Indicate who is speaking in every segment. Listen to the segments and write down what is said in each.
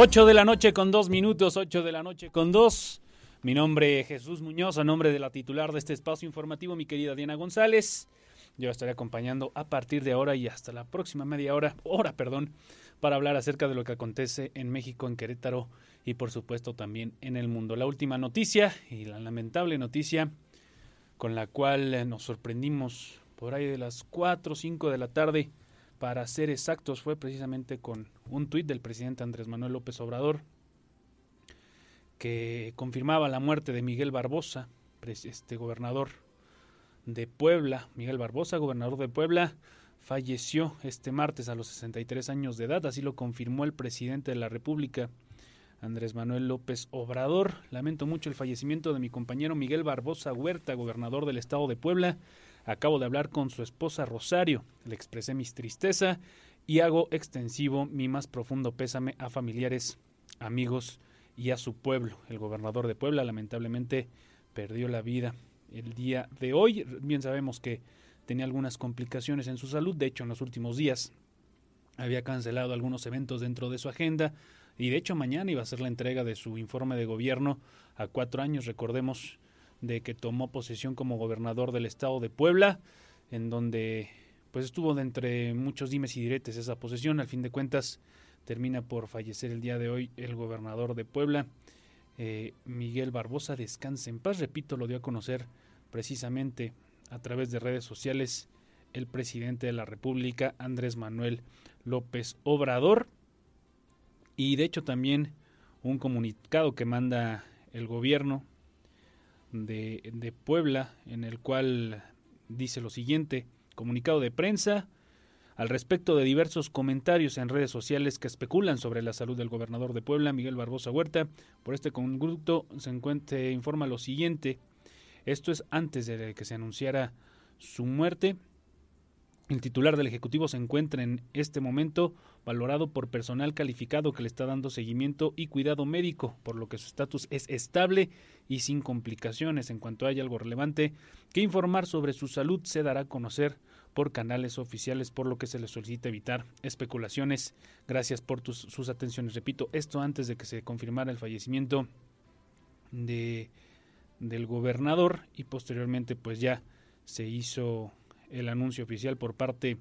Speaker 1: 8 de la noche con dos minutos, 8 de la noche con dos. Mi nombre es Jesús Muñoz, a nombre de la titular de este espacio informativo, mi querida Diana González. Yo estaré acompañando a partir de ahora y hasta la próxima media hora, hora, perdón, para hablar acerca de lo que acontece en México, en Querétaro y por supuesto también en el mundo. La última noticia y la lamentable noticia con la cual nos sorprendimos por ahí de las 4 o 5 de la tarde para ser exactos, fue precisamente con un tuit del presidente Andrés Manuel López Obrador que confirmaba la muerte de Miguel Barbosa, este gobernador de Puebla. Miguel Barbosa, gobernador de Puebla, falleció este martes a los 63 años de edad, así lo confirmó el presidente de la República, Andrés Manuel López Obrador. Lamento mucho el fallecimiento de mi compañero Miguel Barbosa Huerta, gobernador del estado de Puebla. Acabo de hablar con su esposa Rosario, le expresé mis tristeza y hago extensivo mi más profundo pésame a familiares, amigos y a su pueblo. El gobernador de Puebla lamentablemente perdió la vida el día de hoy. Bien sabemos que tenía algunas complicaciones en su salud, de hecho en los últimos días había cancelado algunos eventos dentro de su agenda y de hecho mañana iba a ser la entrega de su informe de gobierno a cuatro años. Recordemos de que tomó posesión como gobernador del estado de Puebla, en donde pues estuvo de entre muchos dimes y diretes esa posesión. Al fin de cuentas termina por fallecer el día de hoy el gobernador de Puebla, eh, Miguel Barbosa. Descanse en paz, repito, lo dio a conocer precisamente a través de redes sociales el presidente de la República, Andrés Manuel López Obrador. Y de hecho también un comunicado que manda el gobierno de, Puebla, en el cual dice lo siguiente, comunicado de prensa al respecto de diversos comentarios en redes sociales que especulan sobre la salud del gobernador de Puebla, Miguel Barbosa Huerta. Por este conducto se, se informa lo siguiente. Esto es antes de que se anunciara su muerte. El titular del Ejecutivo se encuentra en este momento valorado por personal calificado que le está dando seguimiento y cuidado médico, por lo que su estatus es estable y sin complicaciones. En cuanto haya algo relevante que informar sobre su salud, se dará a conocer por canales oficiales, por lo que se le solicita evitar especulaciones. Gracias por sus atenciones. Repito, esto antes de que se confirmara el fallecimiento de, del gobernador y posteriormente pues ya se hizo el anuncio oficial por parte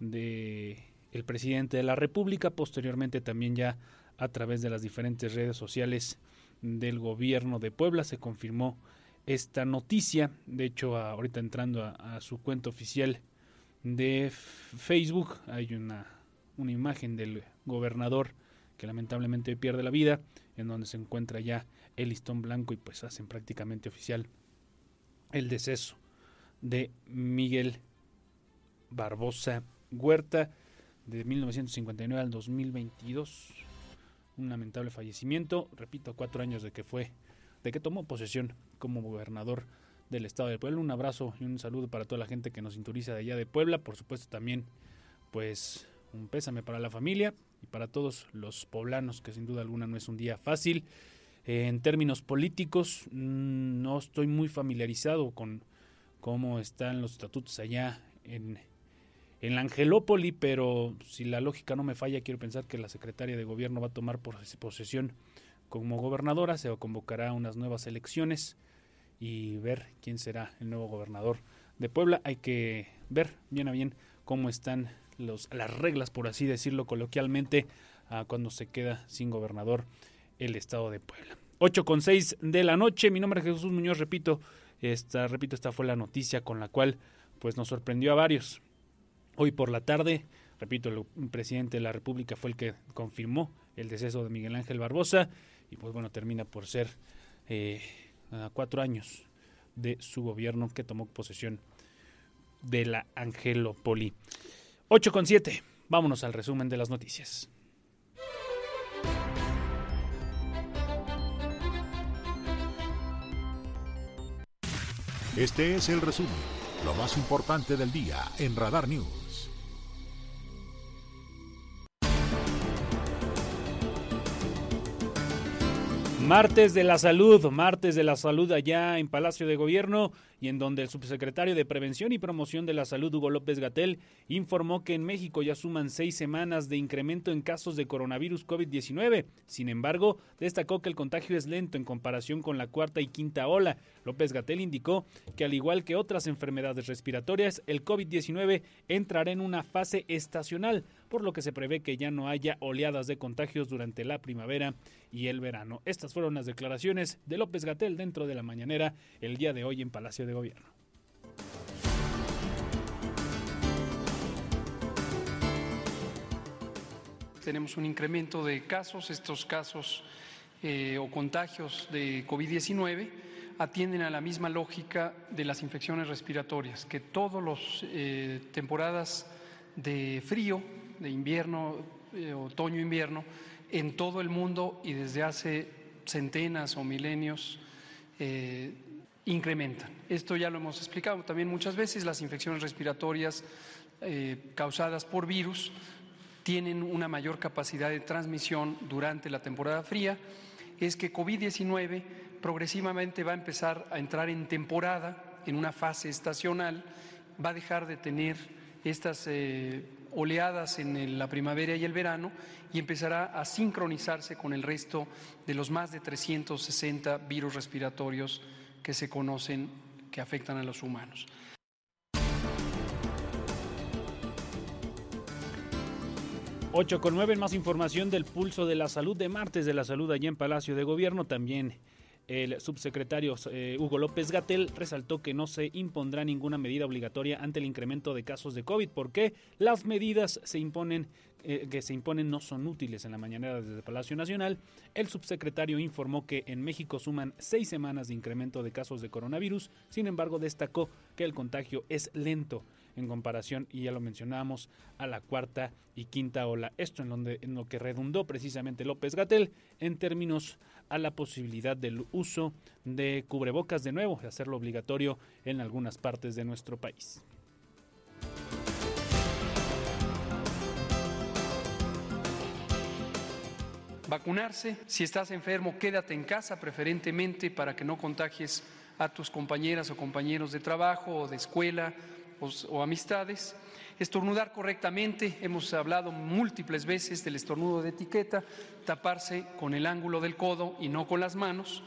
Speaker 1: de el presidente de la República, posteriormente también ya a través de las diferentes redes sociales del gobierno de Puebla se confirmó esta noticia. De hecho, ahorita entrando a, su cuenta oficial de Facebook, hay una, una imagen del gobernador que lamentablemente pierde la vida, en donde se encuentra ya el listón blanco y pues hacen prácticamente oficial el deceso de Miguel Barbosa Huerta de 1959 al 2022. Un lamentable fallecimiento, repito, cuatro años de que fue, de que tomó posesión como gobernador del estado de Puebla. Un abrazo y un saludo para toda la gente que nos sintoniza de allá de Puebla. Por supuesto también, pues, un pésame para la familia y para todos los poblanos, que sin duda alguna no es un día fácil. en términos políticos, mm, no estoy muy familiarizado con cómo están los estatutos allá en, en la Angelópoli, pero si la lógica no me falla, quiero pensar que la secretaria de gobierno va a tomar posesión como gobernadora, se convocará unas nuevas elecciones y ver quién será el nuevo gobernador de Puebla. Hay que ver bien a bien cómo están los, las reglas, por así decirlo coloquialmente, cuando se queda sin gobernador el estado de Puebla. 8 con 6 de la noche, mi nombre es Jesús Muñoz, repito, esta, repito, esta fue la noticia con la cual pues nos sorprendió a varios. Hoy por la tarde, repito, el presidente de la República fue el que confirmó el deceso de Miguel Ángel Barbosa y pues bueno, termina por ser eh, cuatro años de su gobierno que tomó posesión de la Angelopoli. 8 con 7. Vámonos al resumen de las noticias.
Speaker 2: Este es el resumen, lo más importante del día en Radar News.
Speaker 1: Martes de la Salud, martes de la Salud allá en Palacio de Gobierno y en donde el subsecretario de Prevención y Promoción de la Salud, Hugo López Gatel, informó que en México ya suman seis semanas de incremento en casos de coronavirus COVID-19. Sin embargo, destacó que el contagio es lento en comparación con la cuarta y quinta ola. López Gatel indicó que al igual que otras enfermedades respiratorias, el COVID-19 entrará en una fase estacional, por lo que se prevé que ya no haya oleadas de contagios durante la primavera y el verano. Estas fueron las declaraciones de López Gatel dentro de la mañanera el día de hoy en Palacio de Gobierno.
Speaker 3: Tenemos un incremento de casos, estos casos eh, o contagios de COVID-19 atienden a la misma lógica de las infecciones respiratorias, que todas las eh, temporadas de frío, de invierno, eh, otoño-invierno, en todo el mundo y desde hace centenas o milenios incrementan. Esto ya lo hemos explicado también muchas veces, las infecciones respiratorias eh, causadas por virus tienen una mayor capacidad de transmisión durante la temporada fría, es que COVID-19 progresivamente va a empezar a entrar en temporada, en una fase estacional, va a dejar de tener estas eh, oleadas en la primavera y el verano y empezará a sincronizarse con el resto de los más de 360 virus respiratorios que se conocen que afectan a los humanos.
Speaker 1: Ocho con nueve, más información del pulso de la salud de martes de la salud allá en Palacio de Gobierno. También el subsecretario eh, Hugo López Gatel resaltó que no se impondrá ninguna medida obligatoria ante el incremento de casos de COVID, porque las medidas se imponen eh, que se imponen no son útiles en la mañanera desde el Palacio Nacional, el subsecretario informó que en México suman seis semanas de incremento de casos de coronavirus, sin embargo destacó que el contagio es lento en comparación, y ya lo mencionábamos, a la cuarta y quinta ola. Esto en, lo que redundó precisamente López Gatel en términos a la posibilidad del uso de cubrebocas de nuevo, de hacerlo obligatorio en algunas partes de nuestro país.
Speaker 3: Vacunarse, si estás enfermo, quédate en casa preferentemente para que no contagies a tus compañeras o compañeros de trabajo o de escuela o, amistades. Estornudar correctamente, hemos hablado múltiples veces del estornudo de etiqueta, taparse con el ángulo del codo y no con las manos,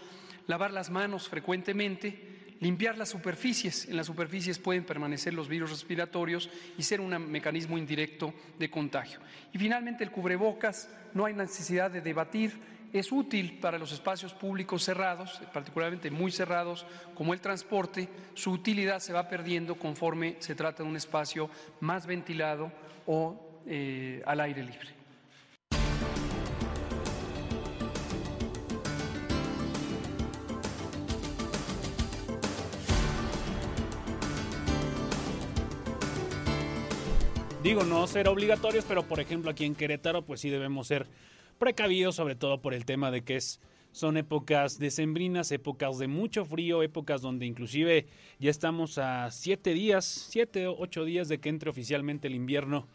Speaker 3: lavar las manos frecuentemente, limpiar las superficies. En las superficies pueden permanecer los virus respiratorios y ser un mecanismo indirecto de contagio. Y finalmente el cubrebocas, no hay necesidad de debatir, es útil para los espacios públicos cerrados, particularmente muy cerrados, como el transporte, su utilidad se va perdiendo conforme se trata de un espacio más ventilado o eh, al aire libre.
Speaker 1: Digo, no ser obligatorios, pero por ejemplo aquí en Querétaro, pues sí debemos ser precavidos, sobre todo por el tema de que es son épocas decembrinas, épocas de mucho frío, épocas donde inclusive ya estamos a siete días, siete o ocho días de que entre oficialmente el invierno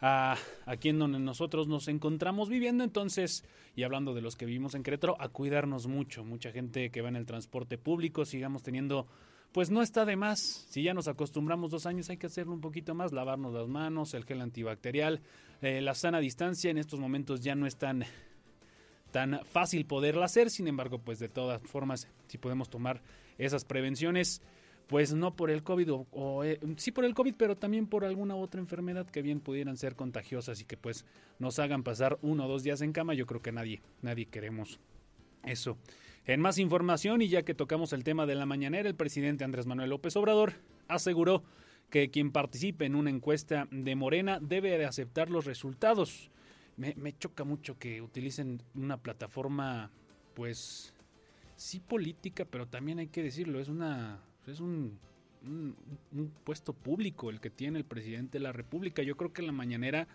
Speaker 1: aquí en donde nosotros nos encontramos viviendo. Entonces, y hablando de los que vivimos en Querétaro, a cuidarnos mucho. Mucha gente que va en el transporte público, sigamos teniendo pues no está de más. Si ya nos acostumbramos dos años, hay que hacerlo un poquito más, lavarnos las manos, el gel antibacterial, eh, la sana distancia. En estos momentos ya no es tan, tan fácil poderla hacer, sin embargo, pues de todas formas, si podemos tomar esas prevenciones, pues no por el COVID, o, eh, sí por el COVID, pero también por alguna otra enfermedad que bien pudieran ser contagiosas y que pues nos hagan pasar uno o dos días en cama, yo creo que nadie, nadie queremos eso. En más información, y ya que tocamos el tema de la mañanera, el presidente Andrés Manuel López Obrador aseguró que quien participe en una encuesta de Morena debe de aceptar los resultados. Me, choca mucho que utilicen una plataforma, pues, sí política, pero también hay que decirlo, es una, es un, un puesto público el que tiene el presidente de la República. Yo creo que la mañanera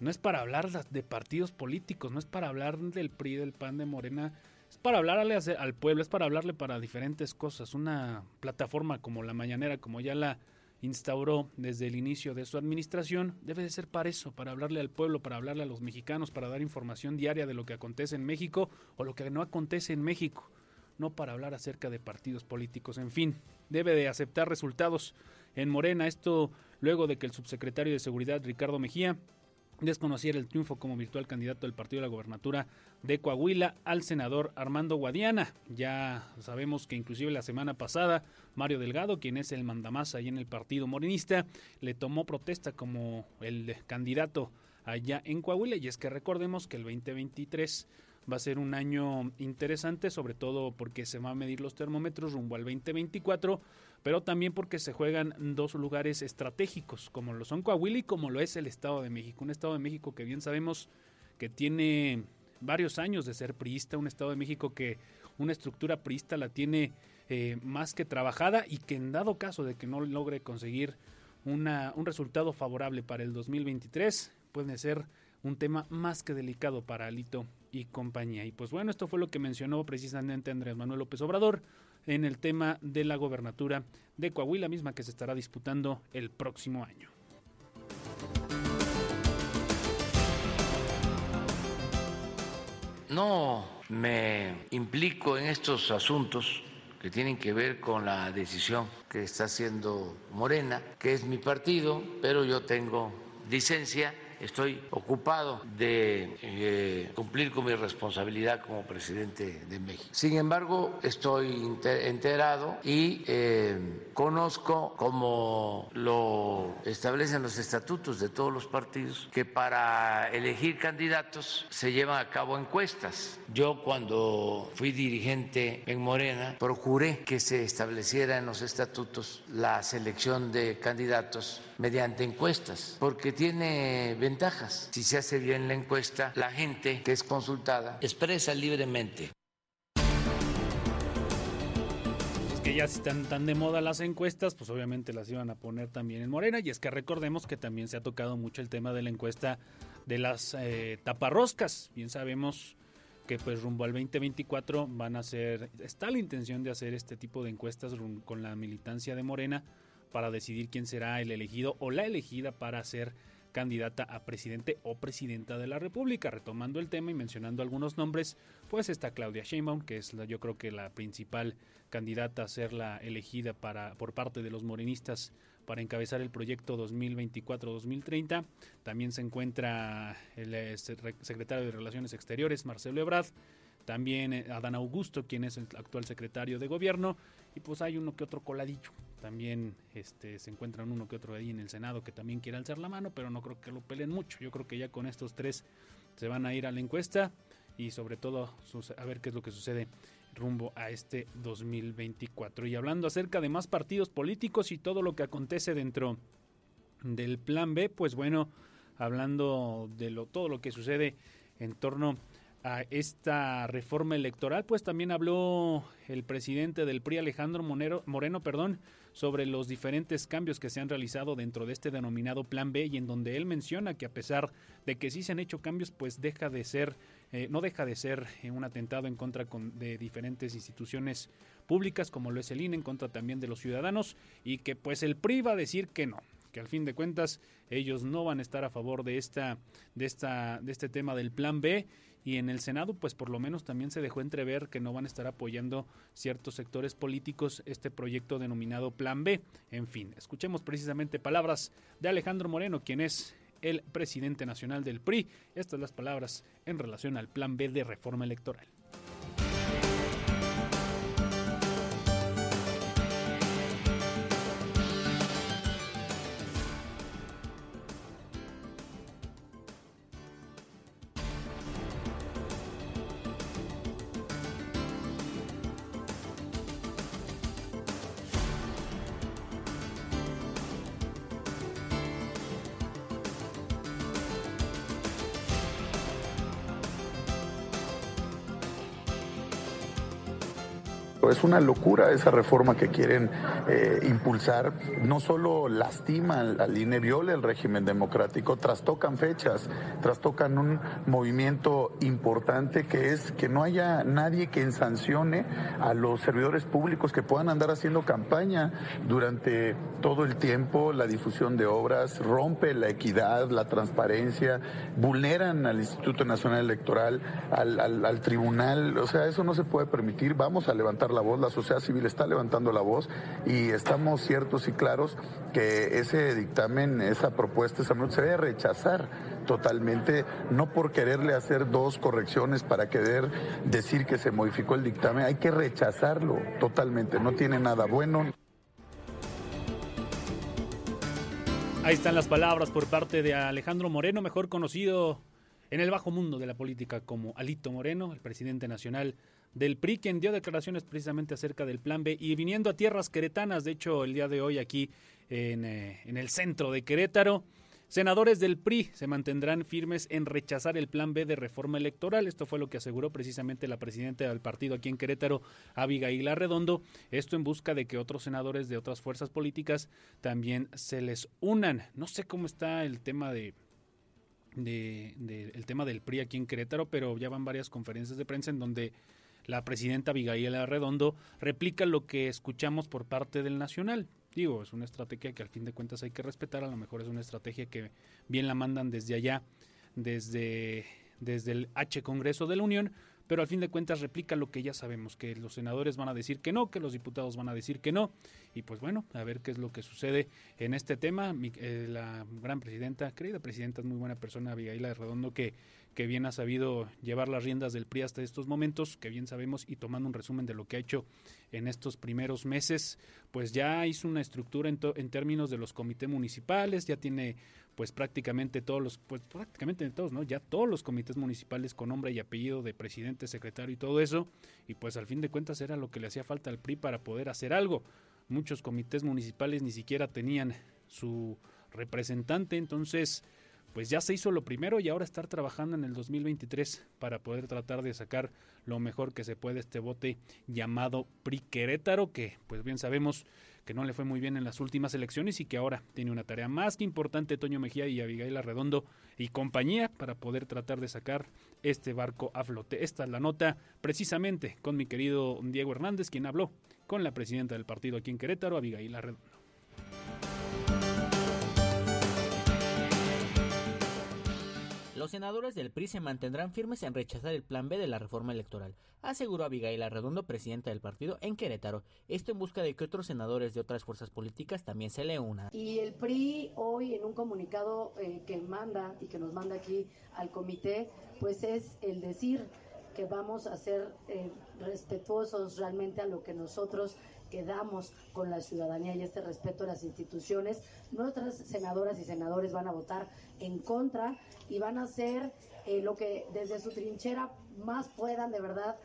Speaker 1: no es para hablar de partidos políticos, no es para hablar del PRI, del PAN, de Morena es para hablarle al pueblo, es para hablarle para diferentes cosas. Una plataforma como la Mañanera, como ya la instauró desde el inicio de su administración, debe de ser para eso, para hablarle al pueblo, para hablarle a los mexicanos, para dar información diaria de lo que acontece en México o lo que no acontece en México. no para hablar acerca de partidos políticos. En fin, debe de aceptar resultados en Morena. Esto luego de que el subsecretario de Seguridad, Ricardo Mejía, desconociera el triunfo como virtual candidato del partido de la gobernatura de Coahuila al senador Armando Guadiana. Ya sabemos que inclusive la semana pasada Mario Delgado, quien es el mandamás ahí en el partido morenista, le tomó protesta como el candidato allá en Coahuila y es que recordemos que el 2023 va a ser un año interesante, sobre todo porque se van a medir los termómetros rumbo al 2024, pero también porque se juegan dos lugares estratégicos, como lo son Coahuila y como lo es el Estado de México. Un Estado de México que bien sabemos que tiene varios años de ser priista, un Estado de México que una estructura priista la tiene eh, más que trabajada y que en dado caso de que no logre conseguir una, un resultado favorable para el 2023, puede ser un tema más que delicado para Alito y compañía. Y pues bueno, esto fue lo que mencionó precisamente Andrés Manuel López Obrador en el tema de la gobernatura de Coahuila misma que se estará disputando el próximo año.
Speaker 4: No me implico en estos asuntos que tienen que ver con la decisión que está haciendo Morena, que es mi partido, pero yo tengo licencia estoy ocupado de eh, cumplir con mi responsabilidad como presidente de México. Sin embargo, estoy enterado y eh, conozco, como lo establecen los estatutos de todos los partidos, que para elegir candidatos se llevan a cabo encuestas. Yo cuando fui dirigente en Morena procuré que se estableciera en los estatutos la selección de candidatos mediante encuestas, porque tiene ventajas. Si se hace bien la encuesta, la gente que es consultada expresa libremente.
Speaker 1: Que ya si están tan de moda las encuestas, pues obviamente las iban a poner también en Morena. Y es que recordemos que también se ha tocado mucho el tema de la encuesta de las eh, taparroscas. Bien sabemos que pues rumbo al 2024 van a ser, está la intención de hacer este tipo de encuestas con la militancia de Morena para decidir quién será el elegido o la elegida para ser candidata a presidente o presidenta de la República. Retomando el tema y mencionando algunos nombres, pues está Claudia Sheinbaum, que es la, yo creo que la principal candidata a ser la elegida para, por parte de los morenistas para encabezar el proyecto 2024-2030. También se encuentra el eh, secretario de Relaciones Exteriores, Marcelo Ebrard. También eh, Adán Augusto, quien es el actual secretario de gobierno. Y pues hay uno que otro coladillo también este, se encuentran uno que otro ahí en el Senado que también quiere alzar la mano, pero no creo que lo peleen mucho. Yo creo que ya con estos tres se van a ir a la encuesta y sobre todo a ver qué es lo que sucede rumbo a este 2024. Y hablando acerca de más partidos políticos y todo lo que acontece dentro del plan B, pues bueno, hablando de lo, todo lo que sucede en torno a esta reforma electoral, pues también habló el presidente del PRI, Alejandro Moreno, Moreno, perdón, sobre los diferentes cambios que se han realizado dentro de este denominado Plan B y en donde él menciona que a pesar de que sí se han hecho cambios, pues deja de ser, eh, no deja de ser eh, un atentado en contra de diferentes instituciones públicas como lo es el INE, en contra también de los ciudadanos y que pues el PRI va a decir que no, que al fin de cuentas ellos no van a estar a favor de esta de esta de este tema del plan B y en el Senado pues por lo menos también se dejó entrever que no van a estar apoyando ciertos sectores políticos este proyecto denominado Plan B. En fin, escuchemos precisamente palabras de Alejandro Moreno, quien es el presidente nacional del PRI. Estas las palabras en relación al Plan B de reforma electoral.
Speaker 5: Es una locura esa reforma que quieren eh, impulsar. No solo lastima al INE, viola el régimen democrático, trastocan fechas, trastocan un movimiento importante que es que no haya nadie que sancione a los servidores públicos que puedan andar haciendo campaña durante todo el tiempo, la difusión de obras, rompe la equidad, la transparencia, vulneran al Instituto Nacional Electoral, al, al tribunal. O sea, eso no se puede permitir. Vamos a levantar la voz, la sociedad civil está levantando la voz y estamos ciertos y claros que ese dictamen, esa propuesta, esa se debe rechazar totalmente, no por quererle hacer dos correcciones para querer decir que se modificó el dictamen, hay que rechazarlo totalmente, no tiene nada bueno.
Speaker 1: Ahí están las palabras por parte de Alejandro Moreno, mejor conocido en el bajo mundo de la política como Alito Moreno, el presidente nacional del PRI, quien dio declaraciones precisamente acerca del plan B y viniendo a tierras queretanas, de hecho el día de hoy aquí en, eh, en el centro de Querétaro. Senadores del PRI se mantendrán firmes en rechazar el plan B de reforma electoral. Esto fue lo que aseguró precisamente la presidenta del partido aquí en Querétaro, Abigail Arredondo. Esto en busca de que otros senadores de otras fuerzas políticas también se les unan. No sé cómo está el tema de, de, el tema del PRI aquí en Querétaro, pero ya van varias conferencias de prensa en donde la presidenta Abigail Arredondo replica lo que escuchamos por parte del Nacional. Digo, es una estrategia que al fin de cuentas hay que respetar, a lo mejor es una estrategia que bien la mandan desde allá, desde, desde el H Congreso de la Unión, pero al fin de cuentas replica lo que ya sabemos, que los senadores van a decir que no, que los diputados van a decir que no, y pues bueno, a ver qué es lo que sucede en este tema. Eh, la gran presidenta, querida presidenta, es muy buena persona, Abigail Redondo, que, que bien ha sabido llevar las riendas del PRI hasta estos momentos, que bien sabemos, y tomando un resumen de lo que ha hecho en estos primeros meses, pues ya hizo una estructura en, en términos de los comités municipales, ya tiene pues prácticamente todos los, pues prácticamente todos, ¿no? Ya todos los comités municipales con nombre y apellido de presidente, secretario y todo eso, y pues al fin de cuentas era lo que le hacía falta al PRI para poder hacer algo. Muchos comités municipales ni siquiera tenían su representante, entonces pues ya se hizo lo primero y ahora estar trabajando en el 2023 para poder tratar de sacar lo mejor que se puede este bote llamado PRI Querétaro, que pues bien sabemos que no le fue muy bien en las últimas elecciones y que ahora tiene una tarea más que importante Toño Mejía y Abigail Arredondo y compañía para poder tratar de sacar este barco a flote. Esta es la nota precisamente con mi querido Diego Hernández, quien habló con la presidenta del partido aquí en Querétaro, Abigail Arredondo.
Speaker 6: Los senadores del PRI se mantendrán firmes en rechazar el plan B de la reforma electoral, aseguró Abigail Arredondo, presidenta del partido, en Querétaro. Esto en busca de que otros senadores de otras fuerzas políticas también se le unan.
Speaker 7: Y el PRI hoy en un comunicado eh, que manda y que nos manda aquí al comité, pues es el decir que vamos a ser eh, respetuosos realmente a lo que nosotros quedamos con la ciudadanía y este respeto a las instituciones. Nuestras senadoras y senadores van a votar en contra y van a hacer eh, lo que desde su trinchera más puedan de verdad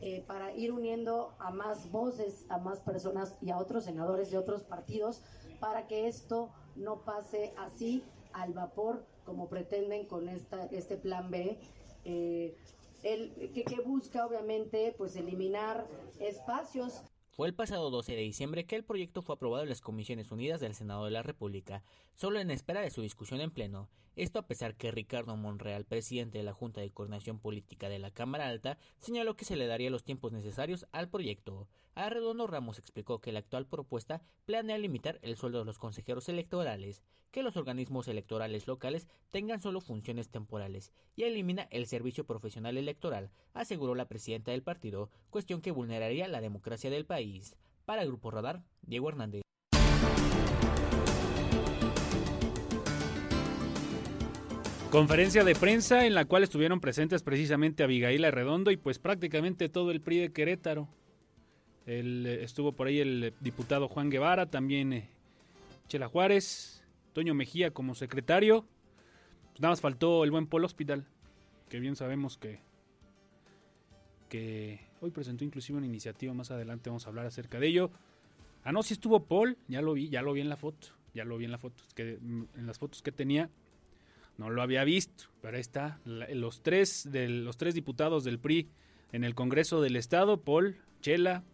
Speaker 7: eh, para ir uniendo a más voces, a más personas y a otros senadores de otros partidos para que esto no pase así al vapor como pretenden con esta, este plan B. Eh, el, que, que busca obviamente pues eliminar espacios
Speaker 6: fue el pasado 12 de diciembre que el proyecto fue aprobado en las Comisiones Unidas del Senado de la República, solo en espera de su discusión en pleno. Esto a pesar que Ricardo Monreal, presidente de la Junta de Coordinación Política de la Cámara Alta, señaló que se le daría los tiempos necesarios al proyecto. Arredondo Ramos explicó que la actual propuesta planea limitar el sueldo de los consejeros electorales, que los organismos electorales locales tengan solo funciones temporales y elimina el servicio profesional electoral, aseguró la presidenta del partido, cuestión que vulneraría la democracia del país. Para Grupo Radar, Diego Hernández.
Speaker 1: Conferencia de prensa en la cual estuvieron presentes precisamente Abigail Arredondo y pues prácticamente todo el PRI de Querétaro. Eh, estuvo por ahí el diputado Juan Guevara, también eh, Chela Juárez, Toño Mejía como secretario. Pues nada más faltó el buen Polo Hospital, que bien sabemos que, hoy presentó inclusive una iniciativa, más adelante vamos a hablar acerca de ello. Ah, no, sí estuvo Paul, ya lo vi, ya lo vi en la foto, ya lo vi en la foto, que en las fotos que tenía no lo había visto, pero ahí está. los, tres de, los tres diputados del PRI en el Congreso del Estado, Paul, Chela,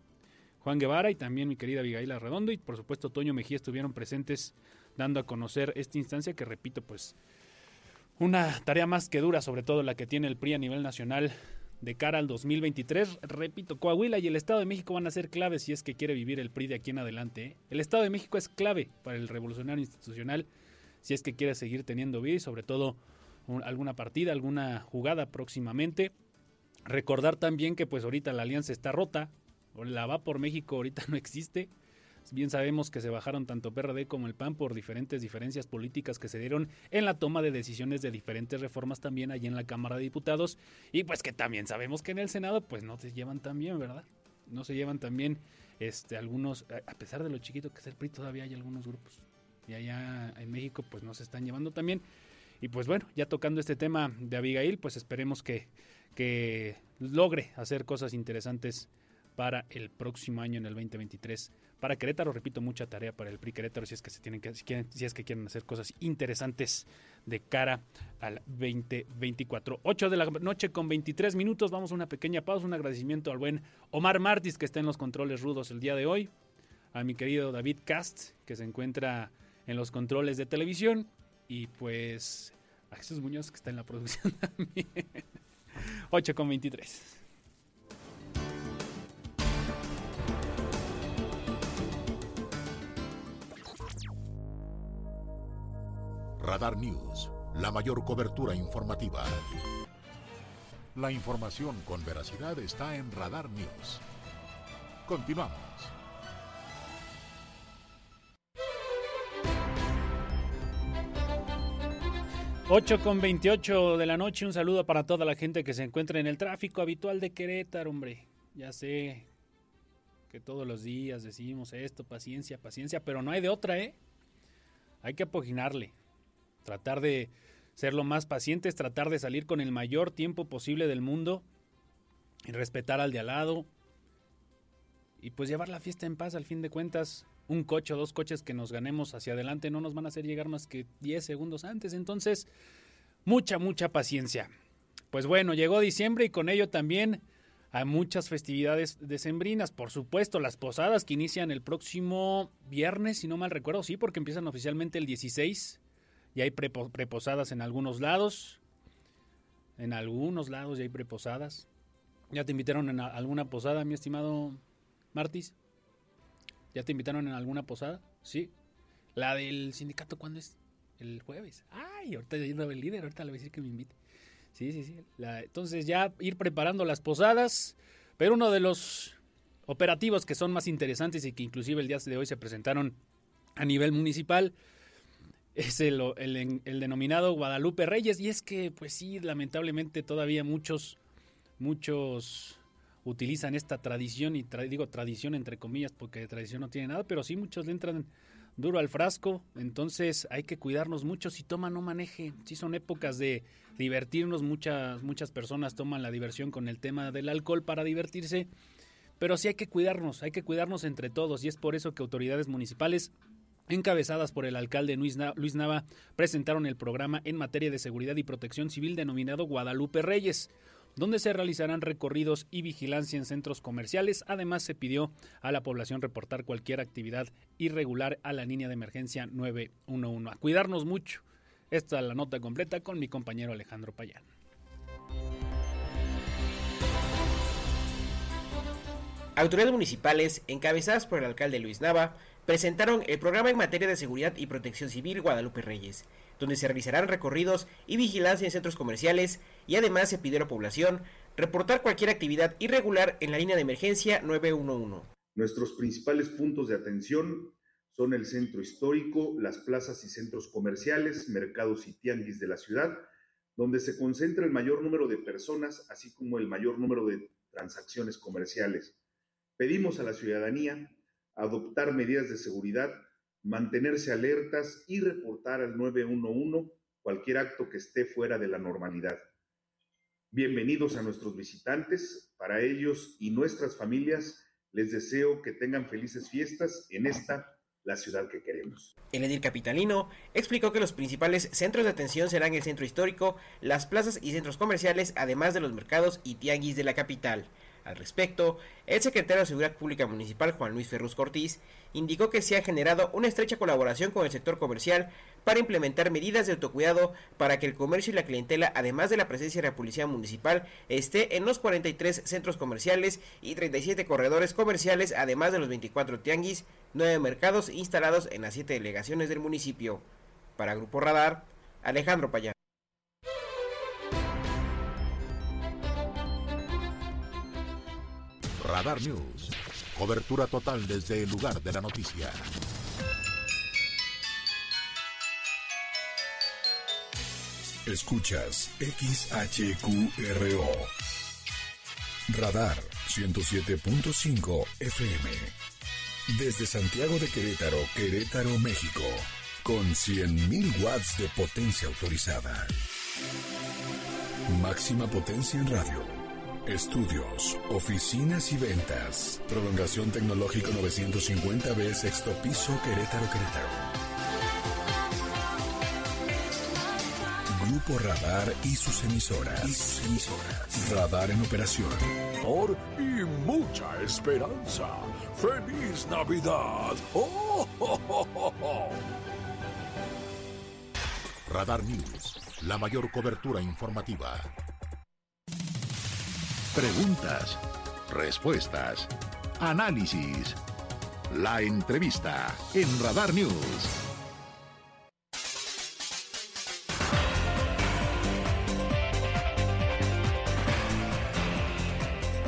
Speaker 1: Juan Guevara y también mi querida Abigail Arredondo y por supuesto Toño Mejía estuvieron presentes dando a conocer esta instancia que repito pues una tarea más que dura, sobre todo la que tiene el PRI a nivel nacional de cara al 2023. Repito, Coahuila y el Estado de México van a ser claves si es que quiere vivir el PRI de aquí en adelante. ¿eh? El Estado de México es clave para el revolucionario institucional si es que quiere seguir teniendo vida y sobre todo alguna partida, alguna jugada próximamente. Recordar también que pues ahorita la alianza está rota, la va por México ahorita no existe. Bien sabemos que se bajaron tanto PRD como el PAN por diferentes diferencias políticas que se dieron en la toma de decisiones de diferentes reformas también allí en la Cámara de Diputados y pues que también sabemos que en el Senado pues no se llevan tan bien, ¿verdad? No se llevan tan bien este, algunos, a pesar de lo chiquito que es el PRI, todavía hay algunos grupos. Y allá en México pues no se están llevando también. Y pues bueno, ya tocando este tema de Abigail, pues esperemos que, que logre hacer cosas interesantes para el próximo año en el 2023. Para Querétaro, repito, mucha tarea para el PRI Querétaro si es que se tienen si, es que quieren hacer cosas interesantes de cara al 2024. 8 de la noche con 23 minutos, vamos a una pequeña pausa, un agradecimiento al buen Omar Martis que está en los controles rudos el día de hoy, a mi querido David Cast que se encuentra en los controles de televisión y pues a Jesús Muñoz que está en la producción también. 8 con 23.
Speaker 2: Radar News, la mayor cobertura informativa. La información con veracidad está en Radar News. Continuamos.
Speaker 1: 8 con 28 de la noche, un saludo para toda la gente que se encuentra en el tráfico habitual de Querétaro, hombre. Ya sé que todos los días decimos esto, paciencia, paciencia, pero no hay de otra, ¿eh? Hay que apoginarle tratar de ser lo más pacientes, tratar de salir con el mayor tiempo posible del mundo y respetar al de al lado y pues llevar la fiesta en paz al fin de cuentas. Un coche o dos coches que nos ganemos hacia adelante no nos van a hacer llegar más que 10 segundos antes, entonces mucha, mucha paciencia. Pues bueno, llegó diciembre y con ello también hay muchas festividades decembrinas. Por supuesto, las posadas que inician el próximo viernes, si no mal recuerdo, sí, porque empiezan oficialmente el 16 ya hay preposadas en algunos lados. En algunos lados ya hay preposadas. ¿Ya te invitaron en alguna posada, mi estimado Martis? ¿Ya te invitaron en alguna posada? Sí. ¿La del sindicato cuándo es? El jueves. Ay, ahorita yendo el líder, ahorita le voy a decir que me invite. Sí, sí, sí. entonces ya ir preparando las posadas. Pero uno de los operativos que son más interesantes y que inclusive el día de hoy se presentaron a nivel municipal es el, el, denominado Guadalupe Reyes. Y es que, pues sí, lamentablemente todavía muchos, muchos utilizan esta tradición, y digo tradición entre comillas, porque tradición no tiene nada, pero sí muchos le entran duro al frasco, entonces hay que cuidarnos mucho, si toma no maneje, si son épocas de divertirnos, muchas, muchas personas toman la diversión con el tema del alcohol para divertirse, pero sí hay que cuidarnos, hay que cuidarnos entre todos. Y es por eso que autoridades municipales encabezadas por el alcalde Luis Nava, presentaron el programa en materia de seguridad y protección civil denominado Guadalupe Reyes donde se realizarán recorridos y vigilancia en centros comerciales. Además, se pidió a la población reportar cualquier actividad irregular a la línea de emergencia 911. A cuidarnos mucho. Esta es la nota completa con mi compañero Alejandro Payán.
Speaker 8: Autoridades municipales, encabezadas por el alcalde Luis Nava, presentaron el programa en materia de seguridad y protección civil Guadalupe Reyes, donde se realizarán recorridos y vigilancia en centros comerciales y además se pidió a la población reportar cualquier actividad irregular en la línea de emergencia 911.
Speaker 9: Nuestros principales puntos de atención son el centro histórico, las plazas y centros comerciales, mercados y tianguis de la ciudad, donde se concentra el mayor número de personas, así como el mayor número de transacciones comerciales. Pedimos a la ciudadanía adoptar medidas de seguridad, mantenerse alertas y reportar al 911 cualquier acto que esté fuera de la normalidad. Bienvenidos a nuestros visitantes, para ellos y nuestras familias les deseo que tengan felices fiestas en esta la ciudad que queremos.
Speaker 8: El edil capitalino explicó que los principales centros de atención serán el centro histórico, las plazas y centros comerciales, además de los mercados y tianguis de la capital. Al respecto, el secretario de Seguridad Pública Municipal, Juan Luis Ferrus Cortiz, indicó que se ha generado una estrecha colaboración con el sector comercial para implementar medidas de autocuidado para que el comercio y la clientela, además de la presencia de la Policía Municipal, esté en los 43 centros comerciales y 37 corredores comerciales, además de los 24 tianguis, 9 mercados instalados en las 7 delegaciones del municipio. Para Grupo Radar, Alejandro Payán.
Speaker 2: Radar News. Cobertura total desde el lugar de la noticia.
Speaker 10: Escuchas XHQRO. Radar 107.5 FM. Desde Santiago de Querétaro, Querétaro, México. Con 100.000 watts de potencia autorizada. Máxima potencia en radio Estudios, oficinas y ventas. Prolongación tecnológico 950B, sexto piso, Querétaro, Querétaro. Grupo Radar y sus emisoras. Y sus emisoras. Radar en operación.
Speaker 11: Por y mucha esperanza. ¡Feliz Navidad! ¡Oh,
Speaker 2: Radar News, la mayor cobertura informativa. Preguntas, respuestas, análisis. La entrevista en Radar News.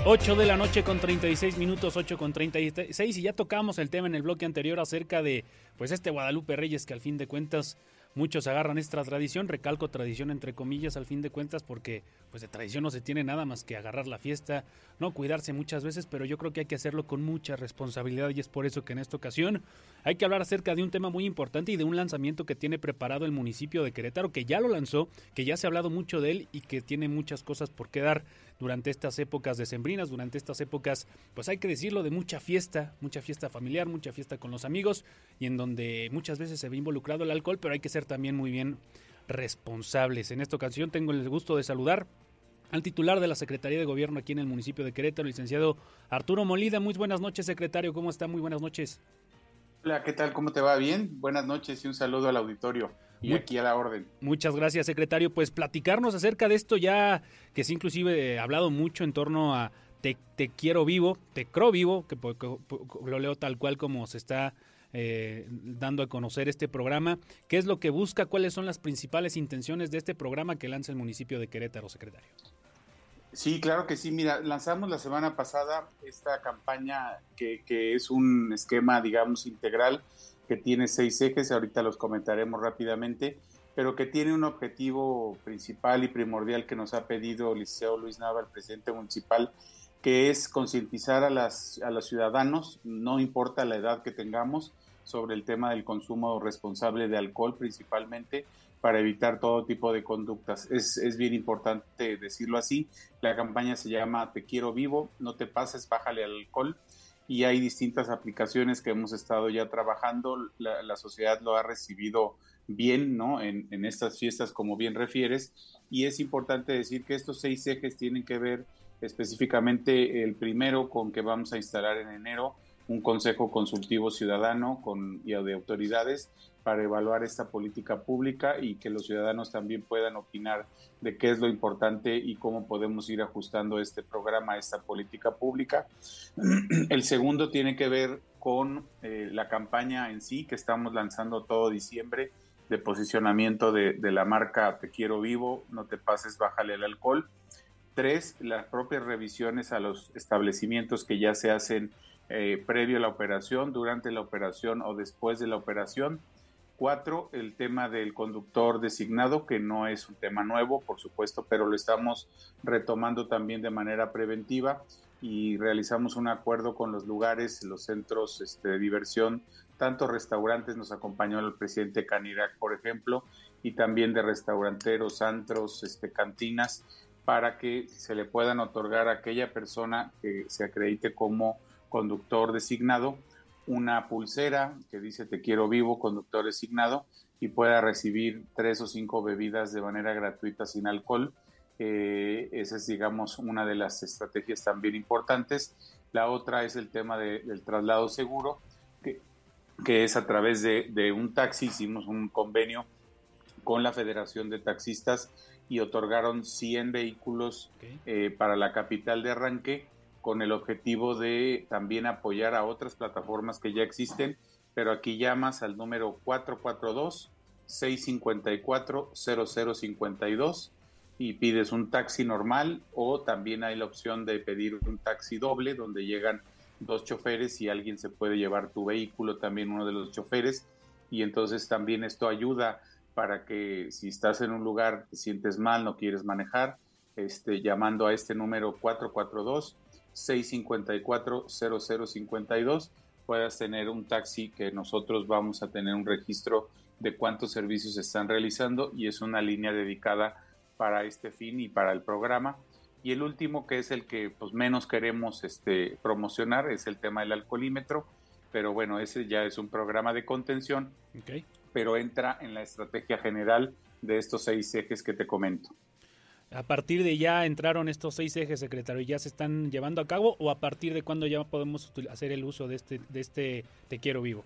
Speaker 1: Ocho de la noche con 36 minutos, 8 con 36 y ya tocamos el tema en el bloque anterior acerca de pues este Guadalupe Reyes que al fin de cuentas Muchos agarran esta tradición, recalco tradición entre comillas al fin de cuentas porque pues de tradición no se tiene nada más que agarrar la fiesta, no cuidarse muchas veces, pero yo creo que hay que hacerlo con mucha responsabilidad y es por eso que en esta ocasión hay que hablar acerca de un tema muy importante y de un lanzamiento que tiene preparado el municipio de Querétaro, que ya lo lanzó, que ya se ha hablado mucho de él y que tiene muchas cosas por qué dar durante estas épocas decembrinas, durante estas épocas, pues hay que decirlo, de mucha fiesta, mucha fiesta familiar, mucha fiesta con los amigos y en donde muchas veces se ve involucrado el alcohol, pero hay que ser también muy bien responsables. En esta ocasión tengo el gusto de saludar al titular de la Secretaría de Gobierno aquí en el municipio de Querétaro, licenciado Arturo Molida. Muy buenas noches, secretario. ¿Cómo está? Muy buenas noches.
Speaker 12: Hola, ¿qué tal? ¿Cómo te va? Bien. Buenas noches y un saludo al auditorio. Y aquí a la orden.
Speaker 1: Muchas gracias, secretario. Pues platicarnos acerca de esto ya que se inclusive he hablado mucho en torno a te, te quiero vivo, te creo vivo, que, lo leo tal cual como se está eh, dando a conocer este programa. ¿Qué es lo que busca? ¿Cuáles son las principales intenciones de este programa que lanza el municipio de Querétaro, secretario?
Speaker 12: Sí, claro que sí. Mira, lanzamos la semana pasada esta campaña que, que es un esquema, digamos, integral que tiene seis ejes, ahorita los comentaremos rápidamente, pero que tiene un objetivo principal y primordial que nos ha pedido licenciado Luis Nava, el presidente municipal, que es concientizar a, las, a los ciudadanos, no importa la edad que tengamos, sobre el tema del consumo responsable de alcohol principalmente, para evitar todo tipo de conductas. Es, es, bien importante decirlo así. La campaña se llama Te quiero vivo, no te pases, bájale al alcohol y hay distintas aplicaciones que hemos estado ya trabajando. La, sociedad lo ha recibido bien, ¿no? En, en, estas fiestas, como bien refieres. Y es importante decir que estos seis ejes tienen que ver específicamente el primero con que vamos a instalar en enero un consejo consultivo ciudadano con, y de autoridades para evaluar esta política pública y que los ciudadanos también puedan opinar de qué es lo importante y cómo podemos ir ajustando este programa, esta política pública. El segundo tiene que ver con eh, la campaña en sí que estamos lanzando todo diciembre de posicionamiento de, de la marca Te quiero vivo, no te pases, bájale el alcohol. Tres, las propias revisiones a los establecimientos que ya se hacen eh, previo a la operación, durante la operación o después de la operación. Cuatro, el tema del conductor designado, que no es un tema nuevo, por supuesto, pero lo estamos retomando también de manera preventiva y realizamos un acuerdo con los lugares, los centros este, de diversión, tanto restaurantes, nos acompañó el presidente Canirac, por ejemplo, y también de restauranteros, antros, este, cantinas, para que se le puedan otorgar a aquella persona que se acredite como conductor designado una pulsera que dice te quiero vivo, conductor designado, y pueda recibir tres o cinco bebidas de manera gratuita sin alcohol. Eh, esa es, digamos, una de las estrategias también importantes. La otra es el tema del traslado seguro, que, que es a través de, un taxi. Hicimos un convenio con la Federación de Taxistas y otorgaron 100 vehículos eh, para la capital de arranque con el objetivo de también apoyar a otras plataformas que ya existen, pero aquí llamas al número 442 654 0052 y pides un taxi normal o también hay la opción de pedir un taxi doble donde llegan dos choferes y alguien se puede llevar tu vehículo, también uno de los choferes y entonces también esto ayuda para que si estás en un lugar te sientes mal, no quieres manejar, este, llamando a este número 442 654 0052 puedas tener un taxi que nosotros vamos a tener un registro de cuántos servicios se están realizando y es una línea dedicada para este fin y para el programa. Y el último, que es el que pues, menos queremos este, promocionar, es el tema del alcoholímetro, pero bueno, ese ya es un programa de contención, pero entra en la estrategia general de estos seis ejes que te comento.
Speaker 1: ¿A partir de ya entraron estos seis ejes, secretario, y ya se están llevando a cabo o a partir de cuándo ya podemos hacer el uso de este, de este Te Quiero Vivo?